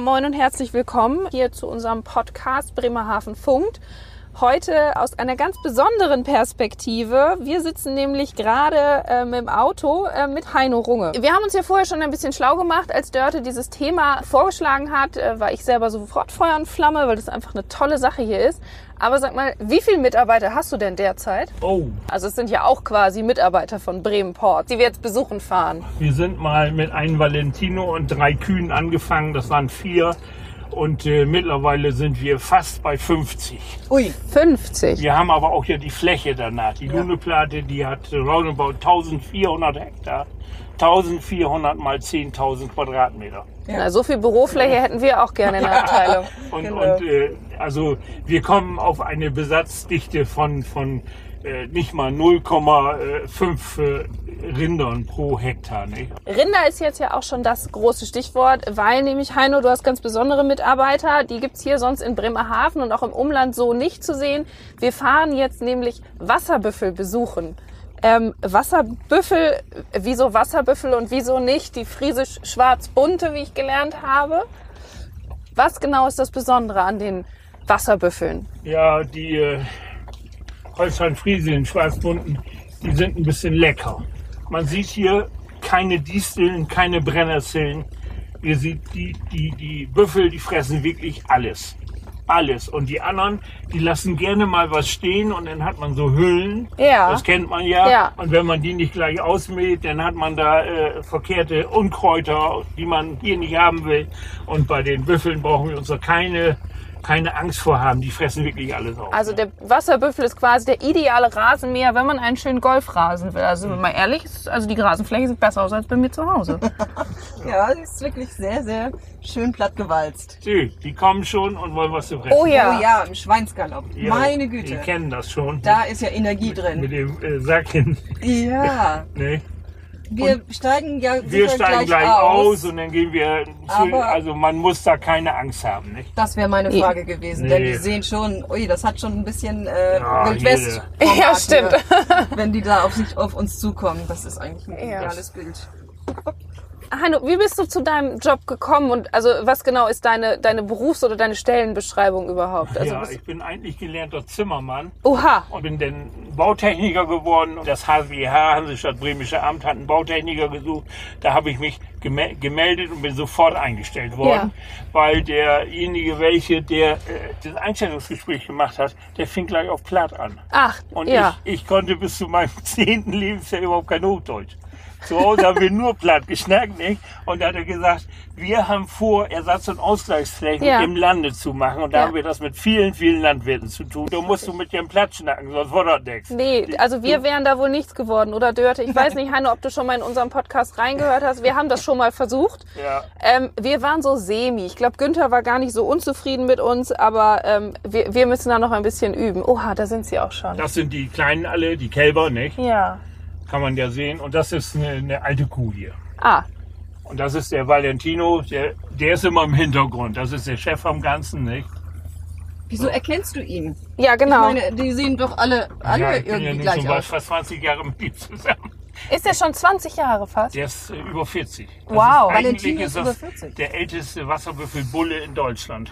Moin und herzlich willkommen hier zu unserem Podcast Bremerhaven funkt. Heute aus einer ganz besonderen Perspektive. Wir sitzen nämlich gerade ähm, im Auto äh, mit Heino Runge. Wir haben uns ja vorher schon ein bisschen schlau gemacht, als Dörte dieses Thema vorgeschlagen hat, äh, war ich selber sofort Feuer und Flamme, weil das einfach eine tolle Sache hier ist. Aber sag mal, wie viele Mitarbeiter hast du denn derzeit? Oh, Also es sind ja auch quasi Mitarbeiter von Bremen Port, die wir jetzt besuchen fahren. wir sind mal mit einem Valentino und drei Kühen angefangen. Das waren vier. Und äh, mittlerweile sind wir fast bei 50. Ui, 50. Wir haben aber auch ja die Fläche danach. Die Luneplatte, die hat roundabout 1400 Hektar. 1400 mal 10.000 Quadratmeter. Na, so viel Bürofläche hätten wir auch gerne in der Abteilung. Und, Genau. und äh, also wir kommen auf eine Besatzdichte von, von äh, nicht mal 0,5 äh, Rindern pro Hektar. Nicht? Rinder ist jetzt ja auch schon das große Stichwort, weil nämlich, Heino, du hast ganz besondere Mitarbeiter. Die gibt's hier sonst in Bremerhaven und auch im Umland so nicht zu sehen. Wir fahren jetzt nämlich Wasserbüffel besuchen. Ähm, Wasserbüffel, wieso Wasserbüffel und wieso nicht die friesisch-schwarz-bunte, wie ich gelernt habe? Was genau ist das Besondere an den Wasserbüffeln? Ja, die äh, Holstein-Friesien, schwarzbunten, die sind ein bisschen lecker. Man sieht hier keine Disteln, keine Brennerzellen. Ihr seht, die, die, die Büffel, die fressen wirklich alles. Alles. Und die anderen, die lassen gerne mal was stehen und dann hat man so Hüllen. Ja. Das kennt man ja. Ja. Und wenn man die nicht gleich ausmäht, dann hat man da äh, verkehrte Unkräuter, die man hier nicht haben will. Und bei den Büffeln brauchen wir uns da keine, keine Angst vor haben. Die fressen wirklich alles auf. Also der Wasserbüffel ist quasi der ideale Rasenmäher, wenn man einen schönen Golfrasen will. Also wenn man mal ehrlich ist, also die Rasenfläche sieht besser aus als bei mir zu Hause. ja, die ist wirklich sehr, sehr schön platt gewalzt. Sie, die kommen schon und wollen was zu fressen. Oh ja. Oh ja, im Schweinsgalopp. Ja, Meine Die Güte. kennen das schon. Da ist ja Energie mit drin. dem äh, Sack hin. Ja, Ne? Wir steigen ja Wir steigen gleich aus. und dann gehen wir. Zu, Aber- also man muss da keine Angst haben. Nicht? Das wäre meine Frage gewesen, denn Nee. die sehen schon, ui, das hat schon ein bisschen äh, Ja, Wild West. Ja, stimmt. Wenn die da auf, sich, auf uns zukommen, das ist eigentlich ein Ja. ideales Bild. Hanno, wie bist du zu deinem Job gekommen und also was genau ist deine, deine Berufs- oder deine Stellenbeschreibung überhaupt? Also, ja, ich bin eigentlich gelernter Zimmermann. Oha. und bin dann Bautechniker geworden. Das HWH, Hansestadt Bremische Amt, hat einen Bautechniker gesucht. Da habe ich mich geme- gemeldet und bin sofort eingestellt worden, weil derjenige, welche der äh, das Einstellungsgespräch gemacht hat, der fing gleich auf Platt an. Ach, Und ja. ich, ich konnte bis zu meinem zehnten Lebensjahr überhaupt kein Hochdeutsch. Zu Hause haben wir nur platt geschnackt, nicht? Und da hat er gesagt, wir haben vor, Ersatz- und Ausgleichsflächen Ja. im Lande zu machen. Und da Ja. haben wir das mit vielen, vielen Landwirten zu tun. Da musst du mit dem platt schnacken, sonst wird das nichts. Nee, also wir wären da wohl nichts geworden, oder Dörte? Ich weiß nicht, Hanno, ob du schon mal in unserem Podcast reingehört hast. Wir haben das schon mal versucht. Ja. Ähm, wir waren so semi. Ich glaube, Günther war gar nicht so unzufrieden mit uns, aber ähm, wir, wir müssen da noch ein bisschen üben. Oha, da sind sie auch schon. Das sind die Kleinen alle, die Kälber, nicht? Ja. Kann man ja sehen. Und das ist eine, eine alte Kuh hier. Ah, Und das ist der Valentino, der, der ist immer im Hintergrund. Das ist der Chef vom Ganzen, nicht? Wieso erkennst du ihn? ja, genau. Ich meine, die sehen doch alle, alle ja, ich bin ja irgendwie nun gleich schon bald aus. fast 20 Jahre mit ihm zusammen. Ist der schon 20 Jahre fast? Der ist äh, über 40. Das Wow. Ist, eigentlich Valentino ist ist das über 40. der älteste Wasserbüffelbulle in Deutschland.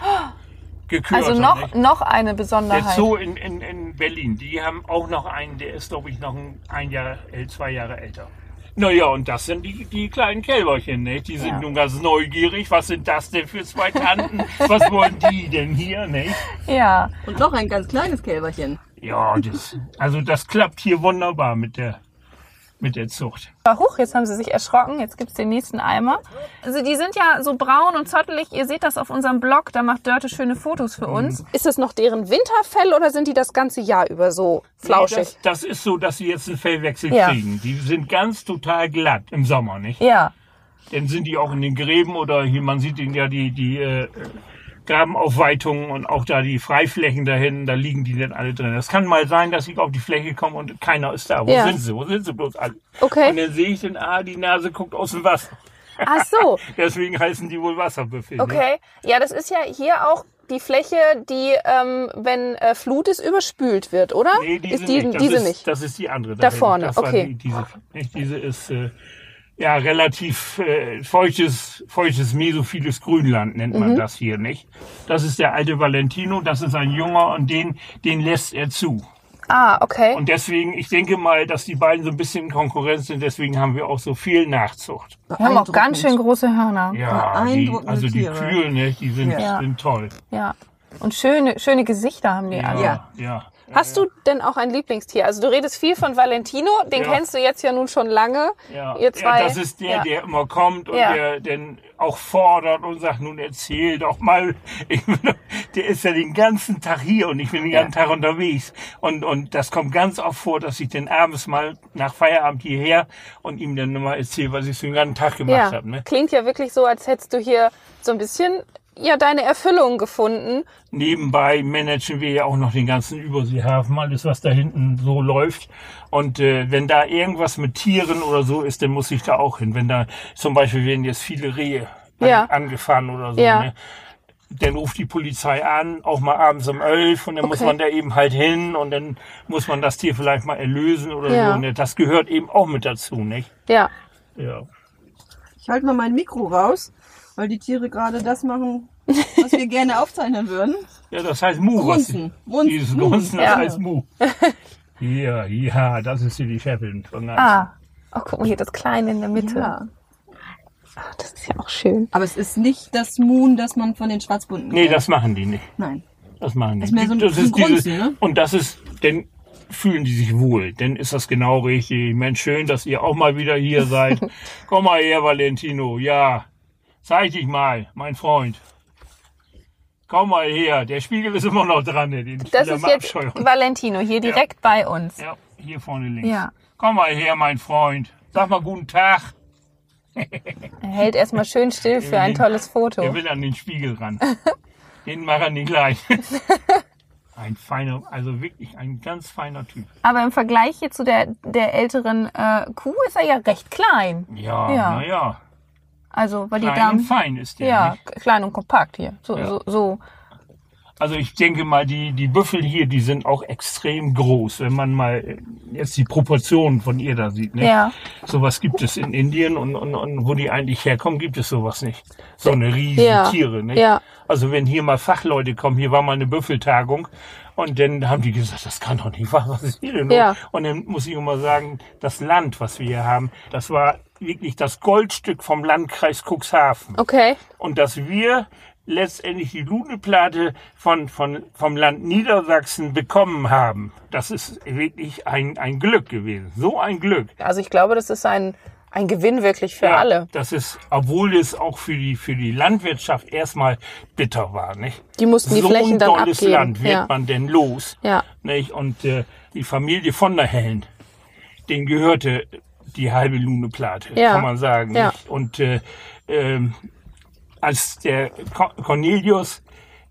Gekürt. Also noch, noch eine Der Besonderheit. Zoo in, in, in Berlin, die haben auch noch einen, der ist, glaube ich, noch ein, ein Jahr, äh, zwei Jahre älter. Naja, und das sind die, die kleinen Kälberchen, ne? Die sind Ja. nun ganz neugierig. Was sind das denn für zwei Tanten? Was wollen die denn hier, ne? Ja. Und noch ein ganz kleines Kälberchen. Ja, das, also das klappt hier wunderbar mit der, mit der Zucht. Huch, jetzt haben sie sich erschrocken. Jetzt gibt's den nächsten Eimer. Also die sind ja so braun und zottelig. Ihr seht das auf unserem Blog. Da macht Dörte schöne Fotos für uns. Ist es noch deren Winterfell oder sind die das ganze Jahr über so flauschig? Nee, das, das ist so, dass sie jetzt einen Fellwechsel Ja. kriegen. Die sind ganz total glatt im Sommer, nicht? ja. Dann sind die auch in den Gräben oder hier, man sieht ihnen ja die, die äh, Grabenaufweitungen und auch da die Freiflächen da hinten, da liegen die dann alle drin. Es kann mal sein, dass ich auf die Fläche komme und keiner ist da. Wo Ja. sind sie? Wo sind sie bloß alle? Okay. Und dann sehe ich dann, ah, die Nase guckt aus dem Wasser. Ach so. Deswegen heißen die wohl Wasserbüffel. ne? Okay. Ja, das ist ja hier auch die Fläche, die, ähm, wenn äh, Flut ist, überspült wird, oder? Nee, diese ist die, nicht. Das diese ist, nicht. Das ist die andere. Da hinten. vorne, das okay. Die, diese, diese ist, äh, ja, relativ äh, feuchtes, feuchtes, mesophiles Grünland nennt man das hier, nicht? Das ist der alte Valentino, das ist ein Junger und den, den lässt er zu. Ah, okay. Und deswegen, ich denke mal, dass die beiden so ein bisschen in Konkurrenz sind, deswegen haben wir auch so viel Nachzucht. Wir haben auch ganz schön große Hörner. Ja, die, also die Tiere. Kühe, ne, die sind, Ja. sind toll. Ja. Und schöne, schöne Gesichter haben die alle. Ja. ja. Hast du denn auch ein Lieblingstier? Also du redest viel von Valentino, den kennst du jetzt ja nun schon lange. Ja, Ihr zwei. ja, das ist der, der immer kommt und der dann auch fordert und sagt, nun erzähl doch mal. Bin, der ist ja den ganzen Tag hier und ich bin den ganzen Tag unterwegs. Und, und das kommt ganz oft vor, dass ich dann abends mal nach Feierabend hierher und ihm dann mal erzähle, was ich so den ganzen Tag gemacht habe. Ne? klingt ja wirklich so, als hättest du hier so ein bisschen ja deine Erfüllung gefunden. Nebenbei managen wir ja auch noch den ganzen Überseehafen, alles was da hinten so läuft. Und äh, wenn da irgendwas mit Tieren oder so ist, dann muss ich da auch hin. Wenn da zum Beispiel werden jetzt viele Rehe an, Ja. angefahren oder so, Ja. ne? dann ruft die Polizei an, auch mal abends um elf und dann muss Okay. man da eben halt hin und dann muss man das Tier vielleicht mal erlösen oder Ja. so. Ne? Das gehört eben auch mit dazu, nicht? Ja. Ja. Ich halte mal mein Mikro raus, weil die Tiere gerade das machen, was wir gerne aufzeichnen würden. Ja, das heißt Mu. was- Grunzen. Grunzen. Dieses Grunzen, das Ja. heißt Mu. Ja, ja, das ist hier die Chefin von ganz. Ah. Oh, guck mal hier, das Kleine in der Mitte. Ja. Ach, das ist ja auch schön. Aber es ist nicht das Moon, das man von den Schwarzbunten Nee, kennt. das machen die nicht. Nein. Das machen die. ist mehr so ein- das ist dieses, Grunzen, ne? Und das ist, dann fühlen die sich wohl. Dann ist das genau richtig. Mensch, schön, dass ihr auch mal wieder hier seid. Komm mal her, Valentino. Ja, zeig dich mal, mein Freund. Komm mal her. Der Spiegel ist immer noch dran. Den Das ist jetzt abscheuern. Valentino, hier direkt bei uns. Ja, hier vorne links. Ja. Komm mal her, mein Freund. Sag mal guten Tag. Er hält erstmal schön still für ein tolles Er Foto. will an den Spiegel ran. den machen nicht gleich. Ein feiner, also wirklich ein ganz feiner Typ. Aber im Vergleich hier zu der, der älteren äh, Kuh ist er ja recht klein. Ja, Ja. Also, weil die Klein und Damen. fein ist der. Ja, Nicht? klein und kompakt hier. So, Ja. so, so. Also ich denke mal, die, die Büffel hier, die sind auch extrem groß, wenn man mal äh, jetzt die Proportionen von ihr da sieht. Ne? Ja. Sowas gibt es in Indien und, und, und wo die eigentlich herkommen, gibt es sowas nicht. So eine riesen Ja. Tiere. Nicht? Ja. Also wenn hier mal Fachleute kommen, hier war mal eine Büffeltagung und dann haben die gesagt, das kann doch nicht wahr, was ist hier denn? Ja. Und dann muss ich immer sagen, das Land, was wir hier haben, das war wirklich das Goldstück vom Landkreis Cuxhaven. Okay. Und dass wir letztendlich die Luneplatte von, von, vom Land Niedersachsen bekommen haben, das ist wirklich ein, ein Glück gewesen. So ein Glück. Also ich glaube, das ist ein, ein Gewinn wirklich für Ja, alle. Das ist, obwohl es auch für die, für die Landwirtschaft erstmal bitter war, nicht? Die mussten die so Flächen ein dann tolles abgeben. Land wird Ja. man denn los, Ja. nicht? Und äh, die Familie von der Hellen, denen gehörte die halbe Luneplatte, Ja. kann man sagen. Ja. Nicht? Und äh, ähm, als der Co- Cornelius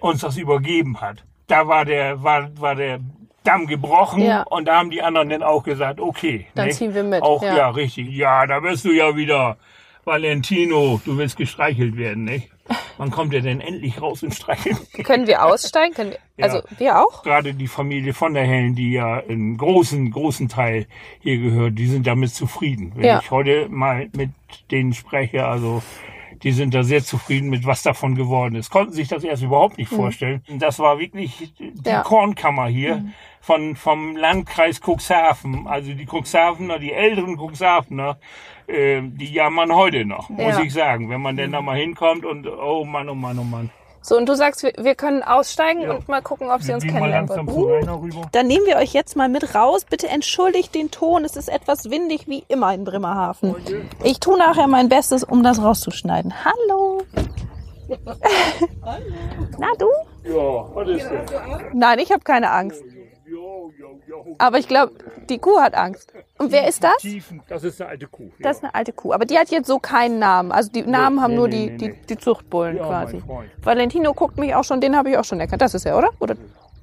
uns das übergeben hat, da war der, war, war der Damm gebrochen Ja. und da haben die anderen dann auch gesagt, okay. Dann nicht? ziehen wir mit, Auch, ja. ja. richtig. Ja, da bist du ja wieder. Valentino, du willst gestreichelt werden, nicht? Wann kommt er denn endlich raus und streichelt? Können wir aussteigen? Können wir, Ja. Also wir auch? Gerade die Familie von der Hellen, die ja einen großen, großen Teil hier gehört, die sind damit zufrieden. Wenn ich heute mal mit denen spreche, also die sind da sehr zufrieden mit, was davon geworden ist. Konnten sich das erst überhaupt nicht vorstellen. Das war wirklich die Mhm. Ja. Mhm. Kornkammer hier von, vom Landkreis Cuxhaven. Also die Cuxhavener, die älteren Cuxhavener, äh, die jammern heute noch, muss Ja. ich sagen. Wenn man denn da mal hinkommt und, oh Mann, oh Mann, oh Mann. So, und du sagst, wir, wir können aussteigen Ja. und mal gucken, ob sie uns kennenlernen wollen. rüber. Dann nehmen wir euch jetzt mal mit raus. Bitte entschuldigt den Ton. Es ist etwas windig wie immer in Bremerhaven. Ich tue nachher mein Bestes, um das rauszuschneiden. Hallo. Na du? Ja, was ist denn? Nein, ich habe keine Angst. Aber ich glaube, die Kuh hat Angst. Und wer ist das? Tiefen, das ist eine alte Kuh. Das ist eine alte Kuh. Aber die hat jetzt so keinen Namen. Also die Namen haben nee, nur nee, die, nee, die, nee. die Zuchtbullen Ja, quasi. Valentino guckt mich auch schon, den habe ich auch schon erkannt. Das ist er, oder? oder?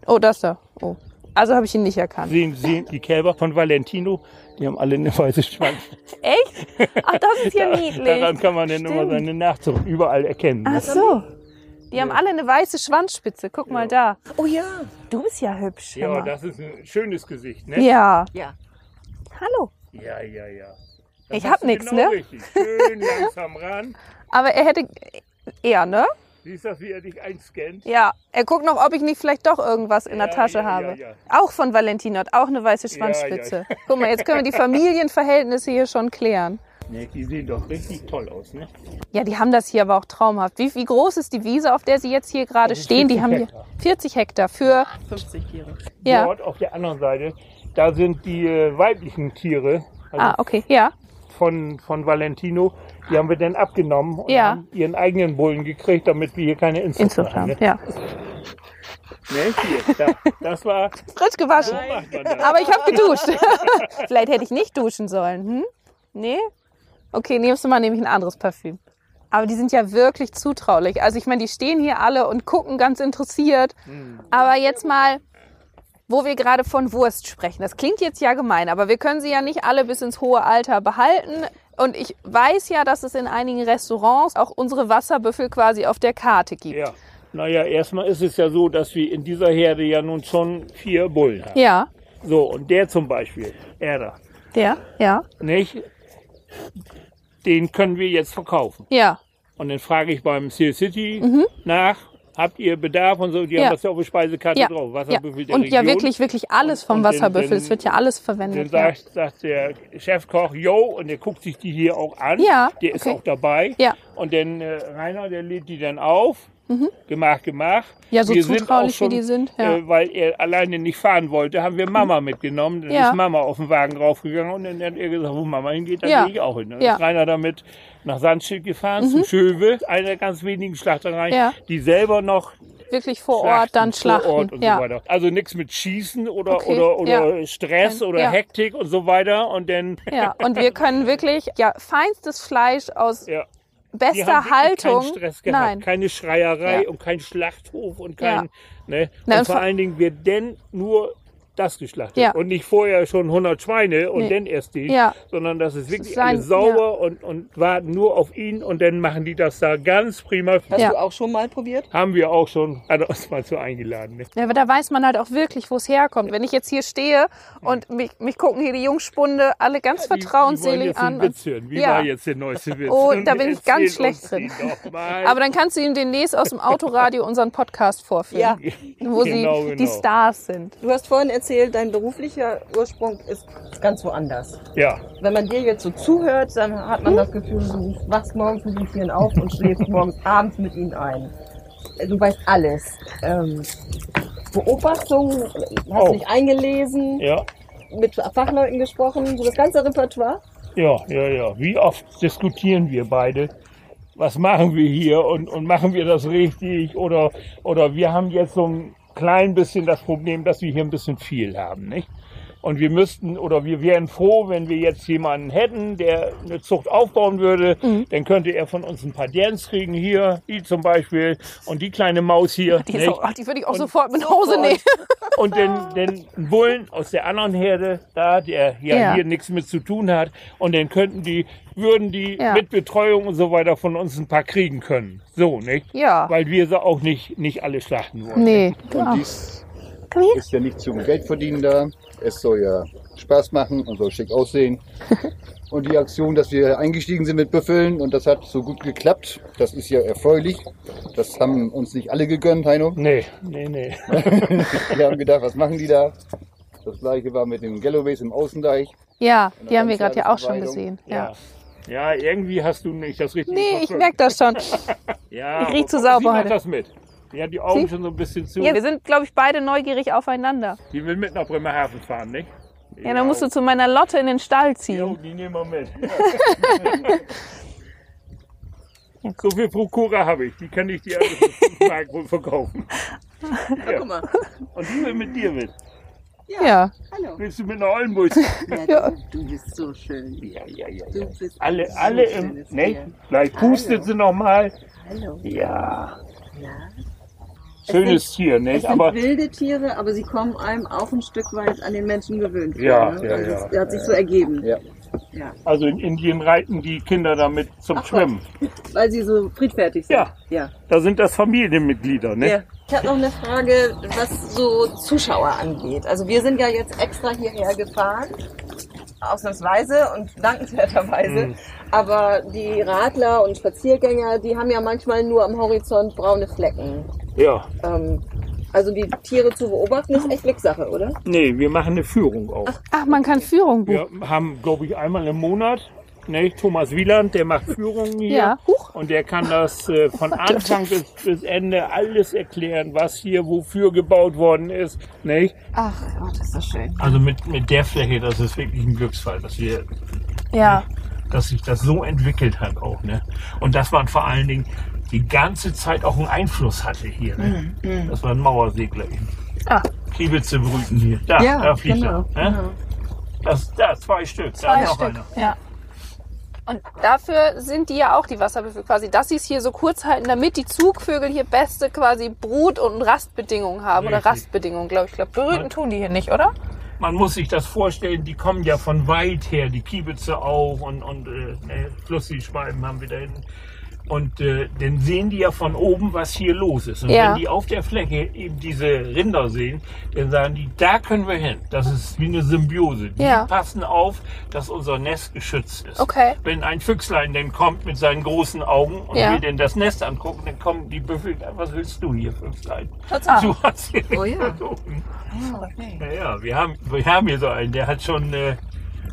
Oh, das da. Oh. Also habe ich ihn nicht erkannt. Sehen, sehen die Kälber von Valentino, die haben alle eine weiße Schwanz. Echt? Ach, das ist ja niedlich. Daran kann man dann immer seine Nachzucht überall erkennen. Ach so. Die haben alle eine weiße Schwanzspitze. Guck mal da. Oh ja. Du bist ja hübsch. Ja, das ist ein schönes Gesicht, ne? ja. Ja. Hallo. Ja, ja, ja. Das Ich hab nix, genau ne? Richtig. Schön langsam ran. Aber er hätte eher, ne? Siehst du, wie er dich einscannt? Ja. Er guckt noch, ob ich nicht vielleicht doch irgendwas in der Ja, Tasche ja, habe. ja, ja. Auch von Valentino, hat auch eine weiße Schwanzspitze. Guck mal, jetzt können wir die Familienverhältnisse hier schon klären. Nee, die sehen doch richtig toll aus, ne? Ja, die haben das hier aber auch traumhaft. Wie, wie groß ist die Wiese, auf der Sie jetzt hier gerade stehen? Die 40 haben hier Hektar. 40 Hektar für, 50 Tiere. ja. Dort auf der anderen Seite, da sind die äh, weiblichen Tiere also Ah, okay, ja. von, von Valentino. Die haben wir dann abgenommen und Ja. haben ihren eigenen Bullen gekriegt, damit wir hier keine Inzucht Inzucht haben. Ne? ja. Ne, hier, da, das war, Frisch gewaschen. so. Aber ich habe geduscht. Vielleicht hätte ich nicht duschen sollen. Hm? Nee? Okay, nimmst du mal nämlich ein anderes Parfüm. Aber die sind ja wirklich zutraulich. Also ich meine, die stehen hier alle und gucken ganz interessiert. Aber jetzt mal, wo wir gerade von Wurst sprechen. Das klingt jetzt ja gemein, aber wir können sie ja nicht alle bis ins hohe Alter behalten. Und ich weiß ja, dass es in einigen Restaurants auch unsere Wasserbüffel quasi auf der Karte gibt. Ja. Naja, erstmal ist es ja so, dass wir in dieser Herde ja nun schon vier Bullen haben. Ja, So, und der zum Beispiel, er da, der, ja, nicht? Den können wir jetzt verkaufen. ja. Und dann frage ich beim Seal City nach, habt ihr Bedarf und so, die. Ja. haben das ja auf der Speisekarte Ja, drauf. Wasserbüffel der Und Region. ja wirklich, wirklich alles vom Und Wasserbüffel. Es wird ja alles Dann verwendet. Ja. sagt, sagt der Chefkoch, yo, und der guckt sich die hier auch an. Ja, Der ist okay. auch dabei. Ja. Und dann äh, Rainer, der lädt die dann auf. Gemacht, gemacht. Mhm. Ja, so Wir zutraulich, schon, wie die sind, ja. Äh, weil er alleine nicht fahren wollte, haben wir Mama mitgenommen. Dann Ja. ist Mama auf den Wagen draufgegangen und dann hat er gesagt, wo Mama hingeht, dann Ja. gehe ich auch hin. Dann Ja. Mhm. ist Rainer damit nach Sandschild gefahren, zu Schöwe, einer der ganz wenigen Schlachtereien, die selber noch Wirklich vor Ort dann schlachten. Vor Ort und ja. so weiter. Also nichts mit Schießen oder, Okay, oder, oder ja. Stress oder ja. Hektik und so weiter. Und dann ja, und wir können wirklich ja feinstes Fleisch aus ja, bester Haltung. keinen Stress gehabt. Nein. Keine Schreierei Ja. und kein Schlachthof und Ja. kein. Ne? Na, und und vor vor- allen Dingen wird denn nur das geschlachtet. Ja. Und nicht vorher schon 100 Schweine und Nee. dann erst die. Ja. Sondern das ist wirklich sein- alles sauber und, und warten nur auf ihn und dann machen die das da ganz prima. Hast Ja. du auch schon mal probiert? Haben wir auch schon, hat er uns mal zu eingeladen. Ne? Ja, aber da weiß man halt auch wirklich, wo es herkommt. Wenn ich jetzt hier stehe und mich, mich gucken hier die Jungspunde alle ganz Die- die wollen vertrauensselig jetzt an. Witz hören. Wie Ja. war jetzt der neueste Witz? Oh, Und da bin ich ganz schlecht drin. Aber dann kannst du ihm demnächst aus dem Autoradio unseren Podcast vorführen, Ja. wo sie Genau, die genau. Stars sind. Du hast vorhin erzählt, dein beruflicher Ursprung ist ganz woanders. Ja, Wenn man dir jetzt so zuhört, dann hat man das Gefühl, du wachst morgens mit den Tieren auf und schläfst morgens abends mit ihnen ein. Du weißt alles. Ähm, Beobachtung, hast Oh. dich eingelesen, ja, mit Fachleuten gesprochen, so das ganze Repertoire. ja, ja, ja. Wie oft diskutieren wir beide? Was machen wir hier und, und machen wir das richtig? Oder, oder wir haben jetzt so ein klein bisschen das Problem, dass wir hier ein bisschen viel haben, nicht? Und wir müssten oder wir wären froh, wenn wir jetzt jemanden hätten, der eine Zucht aufbauen würde. Mhm. Dann könnte er von uns ein paar Dance kriegen hier, die zum Beispiel und die kleine Maus hier. Die, ist nicht? auch, ach, die würde ich auch Und sofort mit nach Hause nehmen. und den, den Bullen aus der anderen Herde, da, der ja, Ja. hier nichts mit zu tun hat. Und dann könnten die, würden die Ja. mit Betreuung und so weiter von uns ein paar kriegen können. So, nicht? Ja. Weil wir sie auch nicht, nicht alle schlachten wollen. Nee. Und dies ist ja nicht zum Geld verdienen da. Es soll ja Spaß machen und soll schick aussehen. Und die Aktion, dass wir eingestiegen sind mit Büffeln und das hat so gut geklappt, das ist ja erfreulich. Das haben uns nicht alle gegönnt, Heino. Nee, nee, nee. Wir haben gedacht, was machen die da? Das gleiche war mit den Galloways im Außendeich. Ja, die haben wir gerade ja auch schon gesehen. Ja. Ja. ja, irgendwie hast du nicht das richtige Nee, ich merke das schon. Ja, ich riech zu sauber heute. das mit. Die hat die Augen Sie? schon so ein bisschen zu. Ja, wir sind, glaube ich, beide neugierig aufeinander. Die will mit nach Bremerhaven fahren, nicht? Ja, dann musst du zu meiner Lotte in den Stall Jo, ziehen. die nehmen wir mit. so viel Prokura habe ich. Die kann ich dir also für 5 Mark wohl verkaufen. Ja. Guck mal. Und die will mit dir mit. Ja. Hallo. Willst du mit einer Ollenbus? Ja. Du bist so schön. Ja, ja, ja. Du ja. bist Alle, so alle im. Ne? Vielleicht pustet sie noch mal. Hallo. Ja. Ja. Schönes Tier, Es nicht? sind Aber wilde Tiere, aber sie kommen einem auch ein Stück weit an den Menschen gewöhnt. Ja, vor, ne? ja, Also ja. Es hat sich so ergeben. Ja. Ja. also in Indien reiten die Kinder damit zum Ach. Schwimmen. Weil sie so friedfertig sind. Ja. ja. Da sind das Familienmitglieder, ne? Ja. Ich habe noch eine Frage, was so Zuschauer angeht. Also wir sind ja jetzt extra hierher gefahren. ausnahmsweise und dankenswerterweise. Mhm. Aber die Radler und Spaziergänger, die haben ja manchmal nur am Horizont braune Flecken. Ja. Ähm, also die Tiere zu beobachten ist echt Glückssache, oder? Nee, wir machen eine Führung auch. Ach, man kann Führung buchen. Wir haben, glaube ich, einmal im Monat. Ne, Thomas Wieland, der macht Führungen hier. Ja. Huch. Und der kann das äh, von Anfang bis, bis Ende alles erklären, was hier wofür gebaut worden ist. Nicht? Ach Gott, ist das schön. Also mit, mit der Fläche, das ist wirklich ein Glücksfall, dass wir, Ja. dass sich das so entwickelt hat auch. Ne? Und dass man vor allen Dingen die ganze Zeit auch einen Einfluss hatte hier. Ne? Das war ein Mauersegler eben. Ah. Kiebitze brüten hier. Da, Ja, da fliegt genau. er. Ne? Das, da, zwei Stück. da Zwei noch Stück. einer. Ja. Und dafür sind die ja auch die Wasserbüffel quasi, dass sie es hier so kurz halten, damit die Zugvögel hier beste quasi Brut- und Rastbedingungen haben oder Richtig. Rastbedingungen, glaube ich. Ich glaube, berühren tun die hier nicht, oder? Man muss sich das vorstellen, die kommen ja von weit her, die Kiebitze auch und, und äh, ne, Flussi-Schwalben haben wir da hinten. Und äh, dann sehen die ja von oben, was hier los ist. Und Ja. wenn die auf der Fläche eben diese Rinder sehen, dann sagen die, da können wir hin. Das ist wie eine Symbiose. Die Ja. passen auf, dass unser Nest geschützt ist. Okay. Wenn ein Füchslein dann kommt mit seinen großen Augen und Ja. will dann das Nest angucken, dann kommen die Büffel, was willst du hier, Füchslein? Ah. Du hast hier Oh ja. nichts zu tun. Ja, ja, wir haben, wir haben hier so einen, der hat schon äh,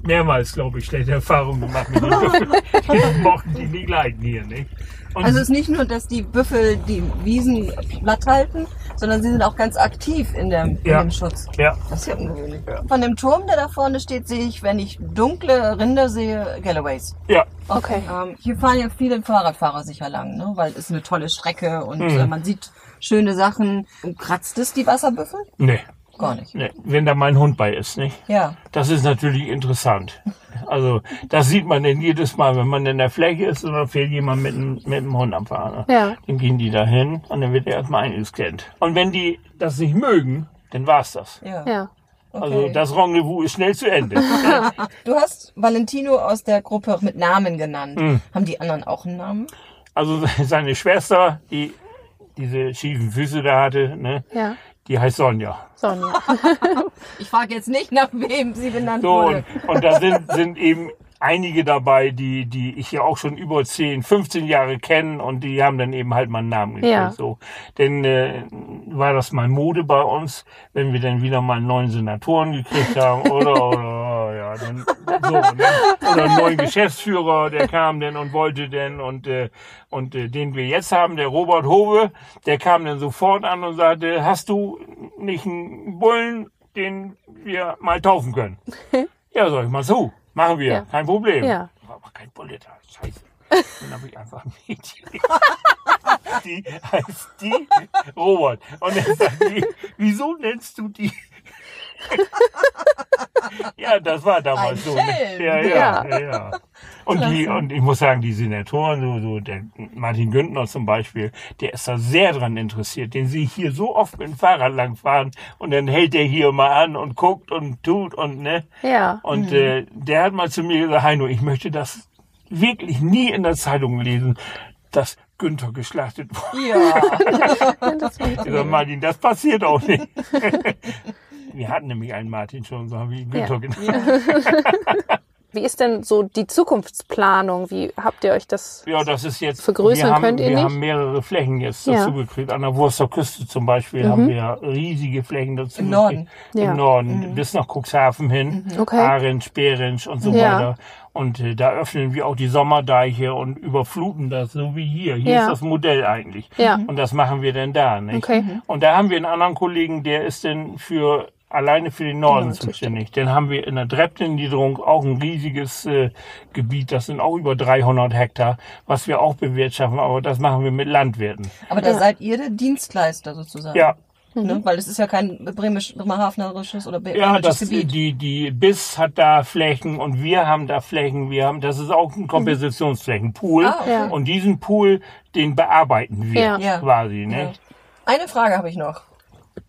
mehrmals, glaube ich, schlechte Erfahrungen gemacht mit den Büffeln. Die mochten die nie leiden hier, nicht? Und Also es ist nicht nur, dass die Büffel die Wiesen platt halten, sondern sie sind auch ganz aktiv in, dem, in Ja. dem Schutz. ja, Das ist ja ungewöhnlich. Von dem Turm, der da vorne steht, sehe ich, wenn ich dunkle Rinder sehe, Galloways. ja, Okay. Ähm, hier fahren ja viele Fahrradfahrer sicher lang, ne? weil es ist eine tolle Strecke und Mhm. äh, man sieht schöne Sachen. Kratzt es die Wasserbüffel? nee, Gar nicht. nee, wenn da mein Hund bei ist, nicht? Ja. Das ist natürlich interessant. Also, das sieht man denn jedes Mal, wenn man in der Fläche ist und dann fährt jemand mit, dem- mit dem Hund am Fahren. Ja. Dann gehen die da hin und dann wird er erstmal eingescannt. Und wenn die das nicht mögen, dann war's das. Ja. Ja. Okay. Also das Rendezvous ist schnell zu Ende. du hast Valentino aus der Gruppe mit Namen genannt. Mhm. Haben die anderen auch einen Namen? Also seine Schwester, die diese schiefen Füße da hatte, ne, Ja. Die heißt Sonja. Sonja. Ich frage jetzt nicht, nach wem sie benannt So, wurde. und, und da sind, sind eben einige dabei, die, die ich ja auch schon über 10, 15 Jahre kenne und die haben dann eben halt mal einen Namen gekriegt. Ja. So. Denn äh, war das mal Mode bei uns, wenn wir dann wieder mal einen neuen Senatoren gekriegt haben oder, oder ja, dann so, ne? oder einen neuen Geschäftsführer, der kam dann und wollte denn und äh, und äh, den wir jetzt haben, der Robert Hove, der kam dann sofort an und sagte, hast du nicht einen Bullen, den wir mal taufen können? Ja, sag ich mal so. Machen wir, Ja. kein Problem. Ja. War aber kein Bulle da, scheiße. Dann habe ich einfach ein Mädchen. Die heißt die Robert. Und dann sagt die, wieso nennst du die? Ja, das war damals Ein so. Ne? Ja, ja, Ja. ja, ja. Und, die, und ich muss sagen, die Senatoren, so, so der Martin Güntner zum Beispiel, der ist da sehr dran interessiert. Den sehe ich hier so oft mit dem Fahrrad langfahren und dann hält der hier mal an und guckt und tut und ne. Ja. Und äh, der hat mal zu mir gesagt, Heino, ich möchte das wirklich nie in der Zeitung lesen, dass Günther geschlachtet wurde. Ja. Das Ich sag, Martin, das passiert auch nicht. Wir hatten nämlich einen Martin schon, so wie Günther Ja. genannt. Wie ist denn so die Zukunftsplanung? Wie habt ihr euch das? Ja, das ist jetzt. Vergrößern wir haben, könnt ihr wir nicht? haben mehrere Flächen jetzt Ja. Mhm. dazu gekriegt. An der Wurster Küste zum Beispiel haben wir riesige Flächen dazu Im gekriegt. Norden? Ja. Mhm. Im Norden, bis nach Cuxhaven hin. Okay. Arendt, Sperensch und so Ja. weiter. Und äh, da öffnen wir auch die Sommerdeiche und überfluten das, so wie hier. Hier Ja. ist das Modell eigentlich. Ja. Und das machen wir denn da, nicht? Okay. Und da haben wir einen anderen Kollegen, der ist denn für alleine für den Norden Norden zuständig. Dann haben wir in der Dreptenniederung auch ein riesiges äh, Gebiet, das sind auch über 300 Hektar, was wir auch bewirtschaften, aber das machen wir mit Landwirten. Aber da seid ihr der Dienstleister sozusagen. Ja, Ne? Weil es ist ja kein bremisch, bremerhavenerisches oder ja, bremerisches das, Gebiet. die, die BIS hat da Flächen und wir haben da Flächen, wir haben, das ist auch ein Kompensationsflächenpool. Ah, okay. Ja. Und diesen Pool, den bearbeiten wir Ja. Ja. quasi, Ja. ne? Eine Frage habe ich noch.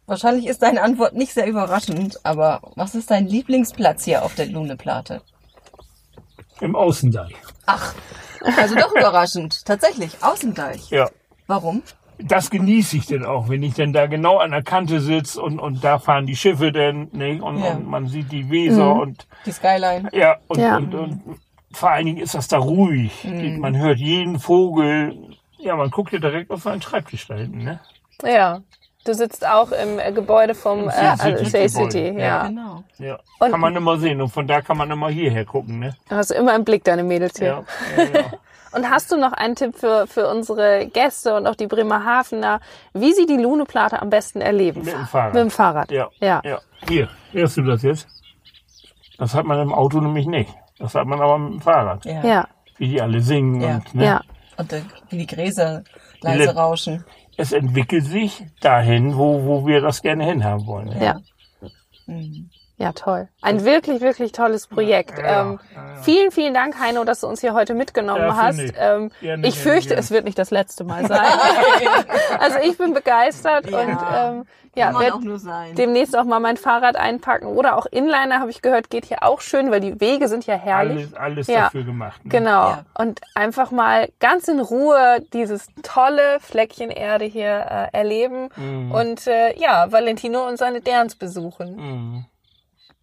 Wahrscheinlich ist deine Antwort nicht sehr überraschend, aber was ist dein Lieblingsplatz hier auf der Luneplate? Im Außendeich. Ach, also doch überraschend. Tatsächlich, Außendeich. Ja. Warum? das genieße ich denn auch, wenn ich denn da genau an der Kante sitze und, und da fahren die Schiffe denn, nicht? Und, Ja. und man sieht die Weser und Die Skyline. ja, und, Ja. Und, und vor allen Dingen ist das da ruhig. Mhm. Man hört jeden Vogel. Ja, man guckt ja direkt auf seinen Schreibtisch da hinten, ne? Ja. Du sitzt auch im äh, Gebäude vom äh, City- also City, ja. ja. Genau. Ja. Und- kann man immer sehen. Und von da kann man immer hierher gucken, ne? Hast du immer im Blick deine Mädels hier. Ja, ja, ja. Und hast du noch einen Tipp für, für unsere Gäste und auch die Bremerhavener, wie sie die Luneplate am besten erleben? Mit dem Fahrrad. Mit dem Fahrrad. Ja. Ja. ja. Hier, hörst du das jetzt? Das hat man im Auto nämlich nicht. Das hat man aber mit dem Fahrrad. Ja. Ja. Wie die alle singen Ja. und ne? Ja. Und dann, wie die Gräser leise rauschen. Es entwickelt sich dahin, wo, wo wir das gerne hinhaben wollen. Ne? Ja. Mhm. Ja, toll. Ein wirklich, wirklich tolles Projekt. Ja, ähm, ja, ja. Vielen, vielen Dank, Heino, dass du uns hier heute mitgenommen Ja, hast. Ähm, ich fürchte, es wird nicht das letzte Mal sein. also ich bin begeistert Ja. und ähm, ja, Kann man werd auch nur sein. demnächst auch mal mein Fahrrad einpacken oder auch Inliner, habe ich gehört, geht hier auch schön, weil die Wege sind ja herrlich. Alles, alles Ja. dafür gemacht. Ne? Genau. Ja. Und einfach mal ganz in Ruhe dieses tolle Fleckchen Erde hier äh, erleben Mhm. und äh, ja, Valentino und seine Derns besuchen. Mhm.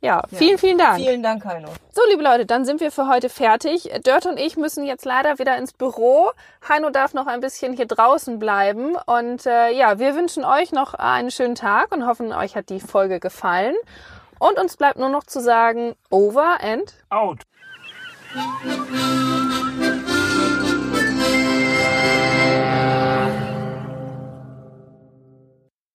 Ja, vielen, vielen Dank. Vielen Dank, Heino. So, liebe Leute, dann sind wir für heute fertig. Dirt und ich müssen jetzt leider wieder ins Büro. Heino darf noch ein bisschen hier draußen bleiben. Und äh, ja, wir wünschen euch noch einen schönen Tag und hoffen, euch hat die Folge gefallen. Und uns bleibt nur noch zu sagen, over and Out.